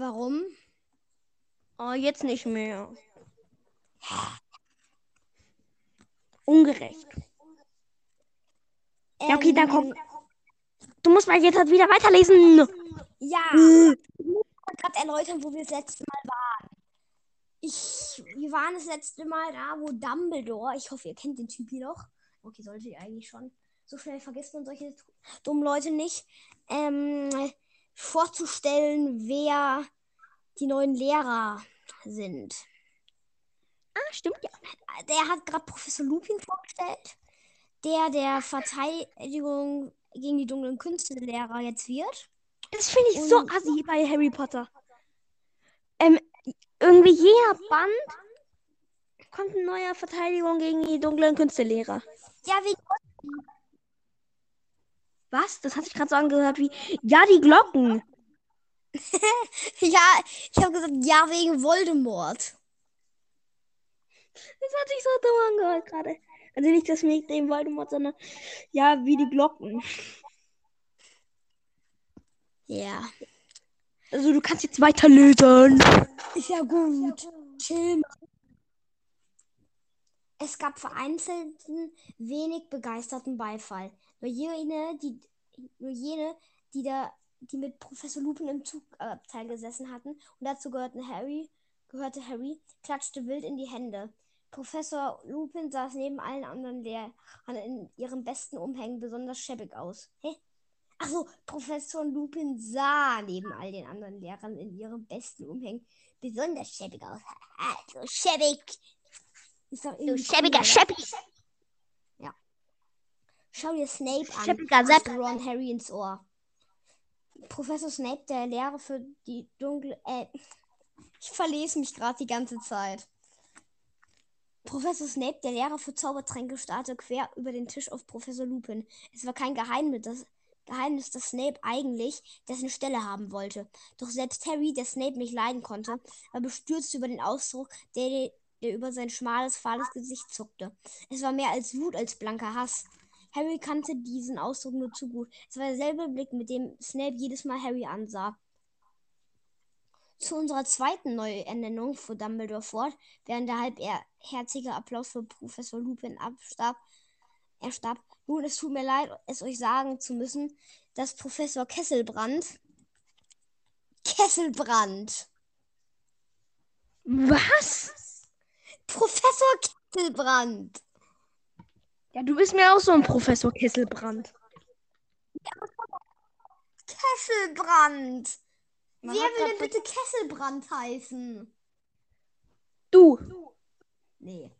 Warum? Oh, jetzt nicht mehr. Ungerecht. Ja, okay, dann komm. Du musst mal jetzt halt wieder weiterlesen. Ja, ich muss gerade erläutern, wo wir das letzte Mal waren. Ich, wir waren das letzte Mal da, wo Dumbledore, ich hoffe, ihr kennt den Typ hier noch. Okay, solltet ihr eigentlich schon. So schnell vergisst man solche dummen Leute nicht. Ähm, vorzustellen, wer die neuen Lehrer sind. Ah, stimmt ja. Der hat gerade Professor Lupin vorgestellt, der der Verteidigung gegen die dunklen Künstelehrer jetzt wird. Das finde ich so Und- assi bei Harry Potter. Ähm, irgendwie jeder Band kommt eine neue Verteidigung gegen die dunklen Künstelehrer. Ja, wie Was? Das hat sich gerade so angehört wie, ja, die Glocken. Ja, ich habe gesagt, ja, wegen Voldemort. Das hat sich so dumm angehört gerade. Also nicht das mit dem Voldemort, sondern ja, wie die Glocken. Ja. Also du kannst jetzt weiterlesen. Ist ja gut. Chill. Es gab vereinzelten, wenig begeisterten Beifall. Nur jene, die, nur jene, die da, die mit Professor Lupin im Zugabteil gesessen hatten und dazu gehörten Harry, gehörte Harry, klatschte wild in die Hände. Professor Lupin saß neben allen anderen Lehrern in ihren besten Umhängen besonders schäbig aus. Hä? Ach so, Professor Lupin sah neben all den anderen Lehrern in ihren besten Umhängen besonders schäbig aus. Haha, so schäbig. Ist doch Du irgendwie schäbiger cool, oder? Schau dir Snape an. Flüsterte Ron Harry ins Ohr. Professor Snape, der Lehrer für die dunkle. Äh, ich verlese mich gerade die ganze Zeit. Professor Snape, der Lehrer für Zaubertränke, starrte quer über den Tisch auf Professor Lupin. Es war kein Geheimnis, dass, Geheimnis, dass Snape eigentlich dessen Stelle haben wollte. Doch selbst Harry, der Snape nicht leiden konnte, war bestürzt über den Ausdruck, der, der über sein schmales, fahles Gesicht zuckte. Es war mehr als Wut als blanker Hass. Harry kannte diesen Ausdruck nur zu gut. Es war derselbe Blick, mit dem Snape jedes Mal Harry ansah. Zu unserer zweiten Neuernennung fuhr Dumbledore fort, während der halbherzige Applaus für Professor Lupin abstarb. Er starb. Nun, es tut mir leid, es euch sagen zu müssen, dass Professor Kesselbrand. Kesselbrand! Was? Professor Kesselbrand! Ja, du bist mir auch so ein Professor Kesselbrand. Kesselbrand! Man Wer will denn bitte Kesselbrand heißen? Du. Nee.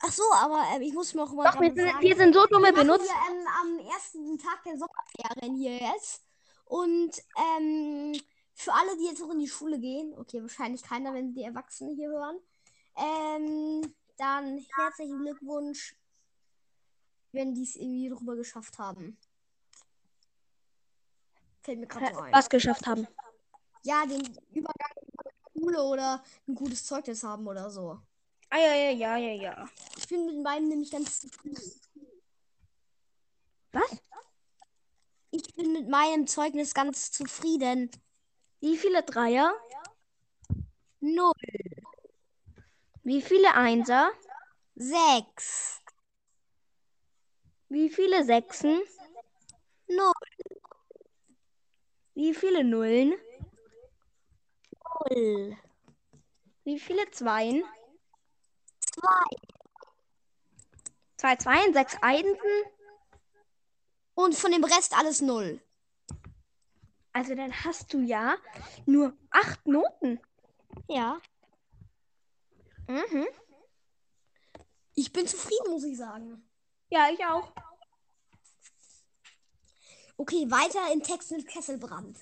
Ach so, aber ähm, ich muss noch mal Doch, wir sind, sagen, wir sind so dumme wir benutzt. hier, ähm, am ersten Tag der Sommerferien hier jetzt. Und ähm, für alle, die jetzt noch in die Schule gehen, okay, wahrscheinlich keiner, wenn die Erwachsenen hier hören, ähm, dann herzlichen Glückwunsch, wenn die es irgendwie drüber geschafft haben. Fällt mir gerade so ein. Was geschafft haben. Ja, den Übergang Schule oder ein gutes Zeugnis haben oder so. Ah, ja, ja, ja, ja, ja. Ich bin mit meinem nämlich ganz zufrieden. Was? Ich bin mit meinem Zeugnis ganz zufrieden. Wie viele Dreier? Null. Wie viele Einser? Sechs. Wie viele Sechsen? Null. Wie viele Nullen? Null. Wie viele Zweien? Zwei. Zwei Zweien, sechs Einsen? Und von dem Rest alles null. Also dann hast du ja nur acht Noten. Ja. Mhm. Ich bin zufrieden, muss ich sagen. Ja, ich auch. Okay, weiter im Text mit Kesselbrand.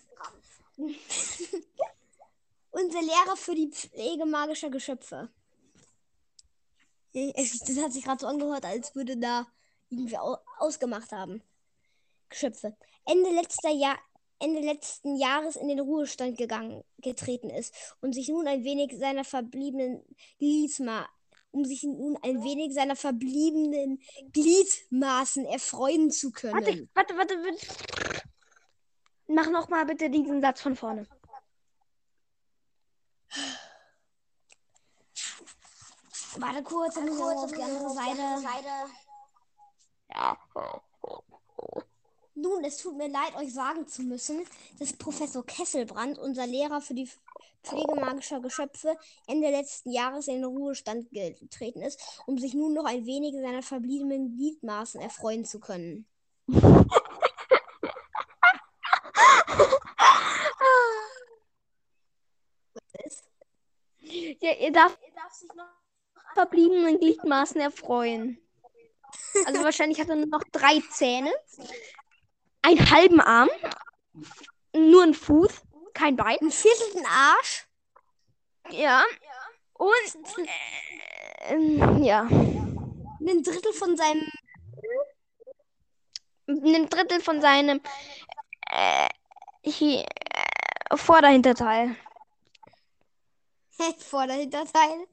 Unser Lehrer für die Pflege magischer Geschöpfe. Es- Das hat sich gerade so angehört, als würde da irgendwie au ausgemacht haben. Geschöpfe. Ende letzter Jahr, Ende letzten Jahres in den Ruhestand gegangen, getreten ist und sich nun ein wenig seiner verbliebenen Gliedma um sich nun ein wenig seiner verbliebenen Gliedmaßen erfreuen zu können. Warte, warte, warte, warte. Mach noch mal bitte diesen Satz von vorne. Warte kurz, dann kurz auf die andere Seite. Nun, es tut mir leid, euch sagen zu müssen, dass Professor Kesselbrand, unser Lehrer für die Pflege magischer Geschöpfe, Ende letzten Jahres in den Ruhestand getreten ist, um sich nun noch ein wenig seiner verbliebenen Gliedmaßen erfreuen zu können. Ja, ihr darf, verbliebenen Gliedmaßen erfreuen. Also wahrscheinlich hat er nur noch drei Zähne, einen halben Arm, nur einen Fuß, kein Bein. Ein viertelten Arsch, Ja. Und äh, ähm, ja, ein Drittel von seinem ein Drittel von seinem äh, hier, äh, Vorderhinterteil. Vorderhinterteil.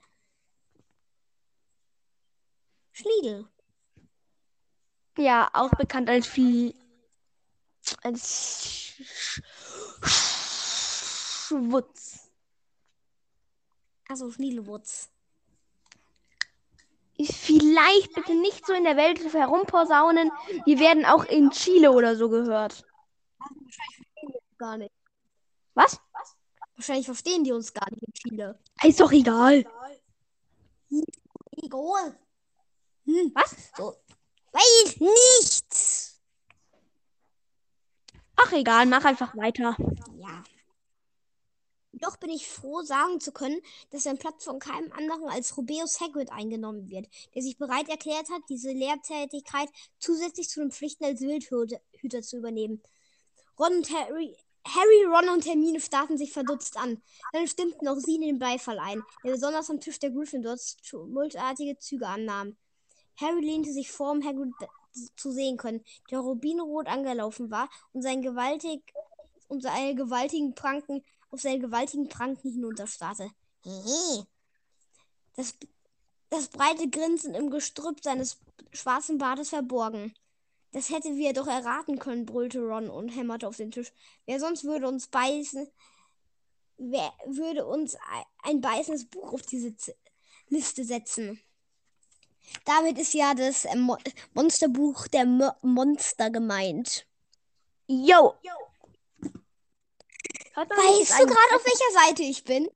Schliedel. Ja, auch bekannt als viel als Sch- Schwutz. Also Schniedelwurz. Vielleicht bitte nicht so in der Welt herumposaunen. Wir werden auch in Chile oder so gehört. Gar nicht. Was? Wahrscheinlich verstehen die uns gar nicht in Chile. Ist doch egal. Egal. Hm. Was? So. Weiß nicht. Ach egal, mach einfach weiter. Ja. Doch bin ich froh, sagen zu können, dass sein Platz von keinem anderen als Rubeus Hagrid eingenommen wird, der sich bereit erklärt hat, diese Lehrtätigkeit zusätzlich zu den Pflichten als Wildhüter zu übernehmen. Ron und Harry, Harry, Ron und Hermine starrten sich verdutzt an. Dann stimmten auch sie den Beifall ein, der besonders am Tisch der Gryffindors tumultartige Züge annahm. Harry lehnte sich vor, um Hagrid zu sehen können, der rubinrot angelaufen war und seinen gewaltig und seine gewaltigen Pranken auf seine gewaltigen Pranken hinunterstarrte. Hehe. Das, das breite Grinsen im Gestrüpp seines schwarzen Bartes verborgen. Das hätte wir doch erraten können, brüllte Ron und hämmerte auf den Tisch. Wer sonst würde uns beißen, wer würde uns ein beißendes Buch auf diese Z Liste setzen? Damit ist ja das äh, Mo Monsterbuch der Mo Monster gemeint. Yo! Weißt du gerade, auf welcher Seite ich bin?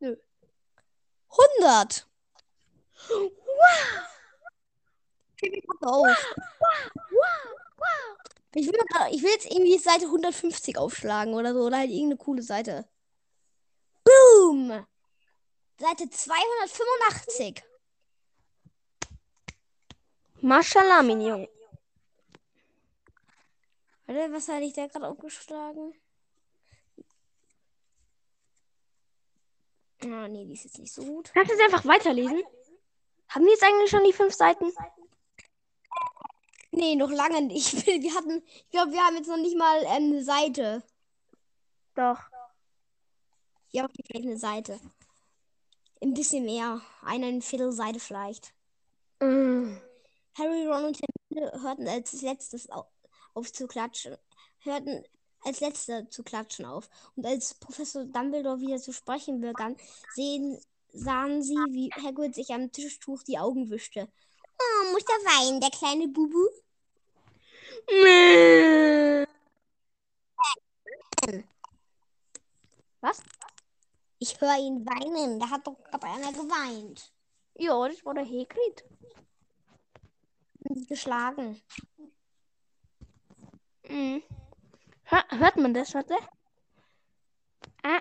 Nö. 100. Wow! Auf. Ich will, ich will jetzt irgendwie Seite 150 aufschlagen oder so. Oder halt irgendeine coole Seite. Boom! Seite 285. Maschallah, mein Junge. Warte, was hatte ich da gerade aufgeschlagen? Ah, nee, die ist jetzt nicht so gut. Kannst du jetzt einfach weiterlesen? Haben die jetzt eigentlich schon die fünf Seiten? Nee, noch lange nicht. Wir hatten, ich glaube, wir haben jetzt noch nicht mal eine Seite. Doch. Ja, okay, vielleicht eine Seite. Ein bisschen mehr. Eine Viertelseite vielleicht. Mm. Harry, Ron und Hermine hörten als letztes auf, auf zu klatschen. Hörten als letzter zu klatschen auf. Und als Professor Dumbledore wieder zu sprechen begann, sehen, sahen sie, wie Hagrid sich am Tischtuch die Augen wischte. Oh, muss er weinen, der kleine Bubu? Was? Ich höre ihn weinen. Da hat doch gerade einer geweint. Ja, das war der Hagrid. Geschlagen. Mhm. Hör, hört man das? Warte. Ah.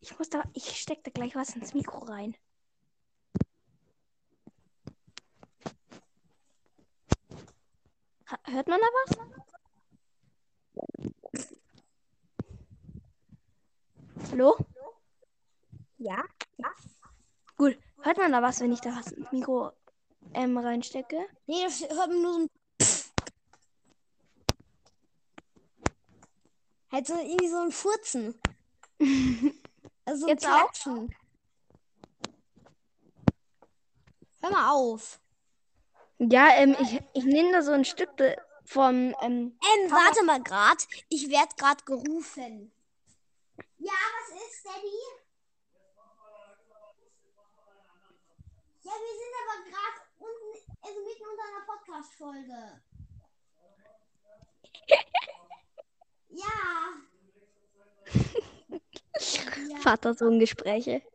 Ich muss da. Ich steck da gleich was ins Mikro rein. Hört man da was? Hallo? Ja? Gut. Hört man da was, wenn ich da was ins Mikro ähm, reinstecke? Nee, hört man nur so ein Halt so irgendwie so ein Furzen. Also Jetzt auch? Klatschen. Hör mal auf. Ja, ähm, ich, ich nehme da so ein Stück vom, ähm, Ähm, warte mal grad. Ich werd grad gerufen. Ja, was ist, Daddy? Ja, wir sind aber gerade unten, also mitten unter einer Podcast-Folge. ja. ja. Vater-Sohn-Gespräche.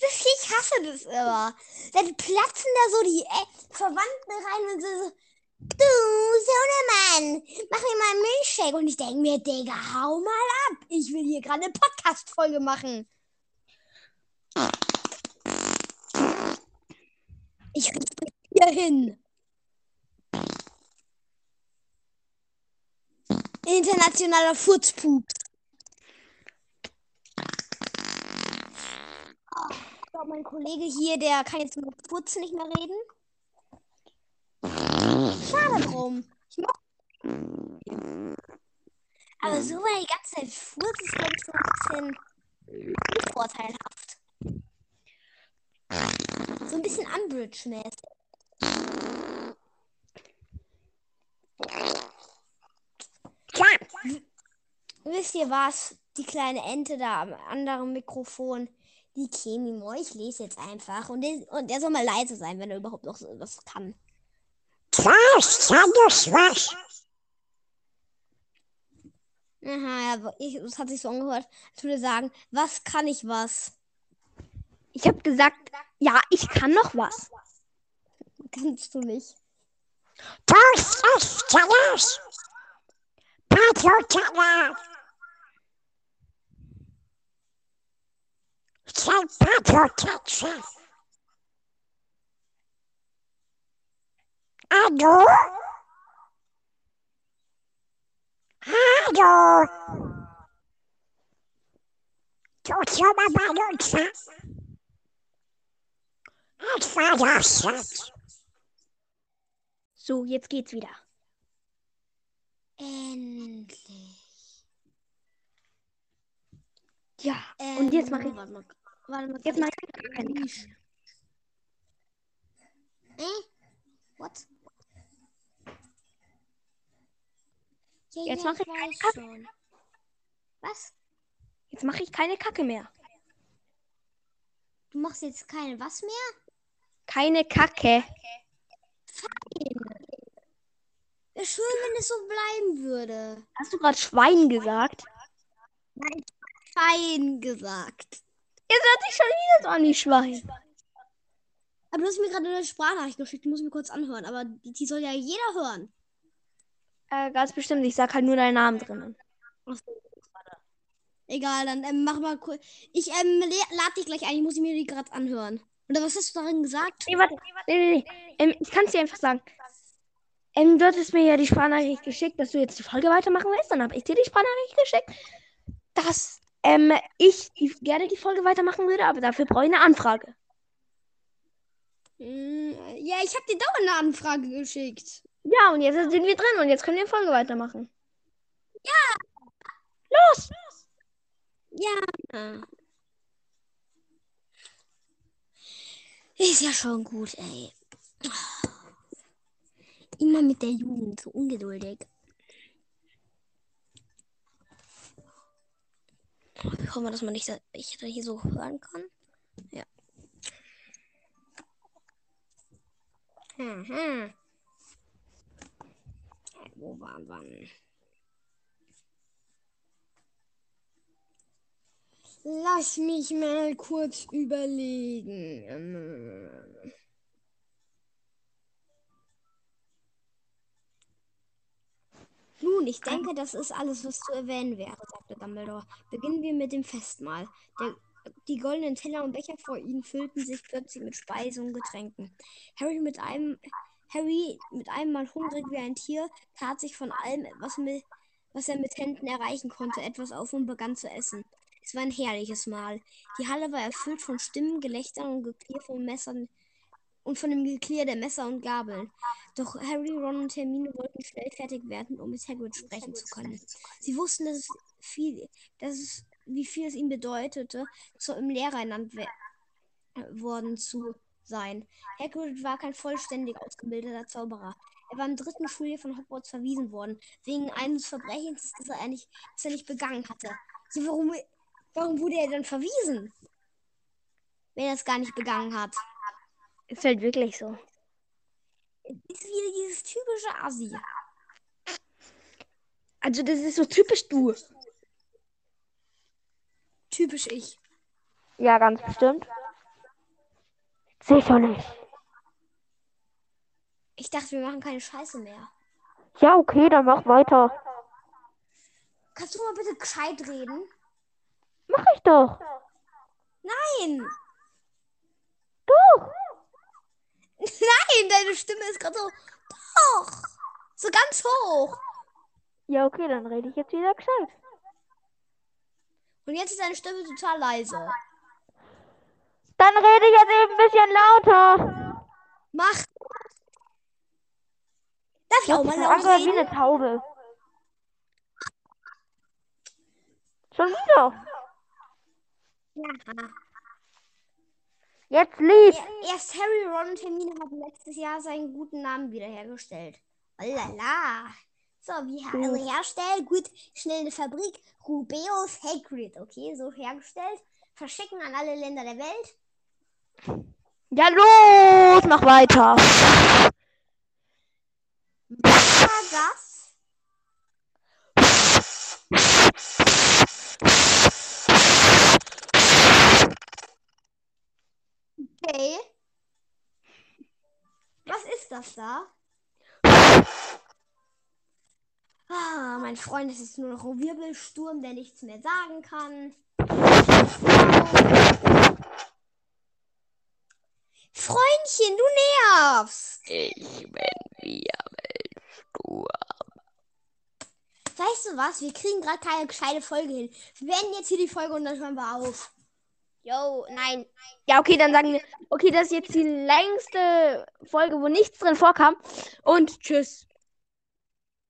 Das, ich hasse das immer. Dann platzen da so die Verwandten rein und so, so du Sohnemann, mach mir mal einen Milchshake. Und ich denke mir, Digga, hau mal ab. Ich will hier gerade eine Podcast-Folge machen. Ich richte hier hin. Internationaler Furzpups. Ich glaube, mein Kollege hier, der kann jetzt mit Furzen nicht mehr reden. Schade drum. Ich mag Aber so, weil die ganze Zeit Furz ist, glaube ich, so ein bisschen unvorteilhaft. So ein bisschen Umbridge-mäßig. Wisst ihr was? Die kleine Ente da am anderen Mikrofon, die Chemimo. Ich lese jetzt einfach. Und der, und der soll mal leise sein, wenn er überhaupt noch so was kann. Was kann das was? Aha, ja, ich, das hat sich so angehört, als würde sagen, was kann ich was? Ich habe gesagt, ja, ich kann noch was. Kannst du nicht. Das ist das. Sein Patrotatschef. Hallo? Ha? Hallo. Schon mal bei uns? Das war das jetzt. So, jetzt geht's wieder. Endlich. Ja, und jetzt mache ich, Ähm, Warte mal. Mal. jetzt mache ich gar keine Kacke. Äh? What? Ja, Jetzt ja, mach ich keine Kacke. schon. Was? Jetzt mache ich keine Kacke mehr. Du machst jetzt keine was mehr? Keine Kacke. Wäre schön, wenn es so bleiben würde. Hast du gerade Schwein gesagt? Fein gesagt. Hört sich schon wieder so an wie Schwein. Aber du hast mir gerade eine Sprachnachricht geschickt, die muss ich mir kurz anhören. Aber die, soll ja jeder hören. Äh, ganz bestimmt. Ich sag halt nur deinen Namen drinnen. Egal, dann ähm, mach mal kurz. Ich ähm, lade dich gleich ein, ich muss mir die gerade anhören. Oder was hast du darin gesagt? Nee, warte. Nee, nee, nee. Ähm, ich kann es dir einfach sagen. Ähm, du hattest mir ja die Sprachnachricht geschickt, dass du jetzt die Folge weitermachen willst. Dann habe ich dir die Sprachnachricht geschickt, dass ähm, ich die, gerne die Folge weitermachen würde, aber dafür brauche ich eine Anfrage. Hm, ja, ich habe dir dauernd eine Anfrage geschickt. Ja, und jetzt sind wir drin und jetzt können wir die Folge weitermachen. Ja! Los! Ja. Ist ja schon gut, ey. Immer mit der Jugend, so ungeduldig. Ich hoffe, dass man nicht ich hier so hören kann. Ja. Hm, hm. Wo waren wir? Lass mich mal kurz überlegen. Nun, ich denke, das ist alles, was zu erwähnen wäre, sagte Dumbledore. Beginnen wir mit dem Festmahl. Der, die goldenen Teller und Becher vor ihnen füllten sich plötzlich mit Speisen und Getränken. Harry mit einem Harry mit einem Mal hungrig wie ein Tier tat sich von allem, was, mit, was er mit Händen erreichen konnte, etwas auf und begann zu essen. Es war ein herrliches Mahl. Die Halle war erfüllt von Stimmen, Gelächtern und Geklirr von Messern und von dem Geklirr der Messer und Gabeln. Doch Harry, Ron und Hermine wollten schnell fertig werden, um mit Hagrid sprechen zu können. Sie wussten, dass es viel, dass es, wie viel es ihm bedeutete, zu im Lehrerland we- worden zu sein. Hagrid war kein vollständig ausgebildeter Zauberer. Er war im dritten Schuljahr von Hogwarts verwiesen worden, wegen eines Verbrechens, das er nicht, das er nicht begangen hatte. So, warum, warum wurde er dann verwiesen? Wenn er es gar nicht begangen hat. Ist halt wirklich so. Ist wieder dieses typische Assi. Also, das ist so typisch du. Typisch ich. Ja, ganz bestimmt. Sicherlich. Ich dachte, wir machen keine Scheiße mehr. Ja, okay, dann mach weiter. Kannst du mal bitte gescheit reden? Mach ich doch. Nein! Doch. Nein, deine Stimme ist gerade so. Doch! So ganz hoch. Ja, okay, dann rede ich jetzt wieder gescheit. Und jetzt ist deine Stimme total leise. Dann rede ich jetzt eben ein bisschen lauter. Mach! Darf ich auch mal laut angehört wie reden? eine Taube. Schon wieder. Ja. Jetzt lies. Erst Harry, Ron und Hermine haben letztes Jahr seinen guten Namen wiederhergestellt. Oh la la. So, wie also herstellen? Gut, schnell eine Fabrik. Rubeus Hagrid, okay, so hergestellt. Verschicken an alle Länder der Welt. Ja, los, mach weiter. war das? Okay. Was ist das da? Ah, mein Freund, es ist nur noch ein Wirbelsturm, der nichts mehr sagen kann. Freundchen, du nervst. Ich bin Wirbelsturm. weißt du was? Wir kriegen gerade keine gescheite Folge hin. Wir beenden jetzt hier die Folge und dann hören wir auf. Yo, nein. Ja, okay, dann sagen wir, okay, das ist jetzt die längste Folge, wo nichts drin vorkam. Und tschüss.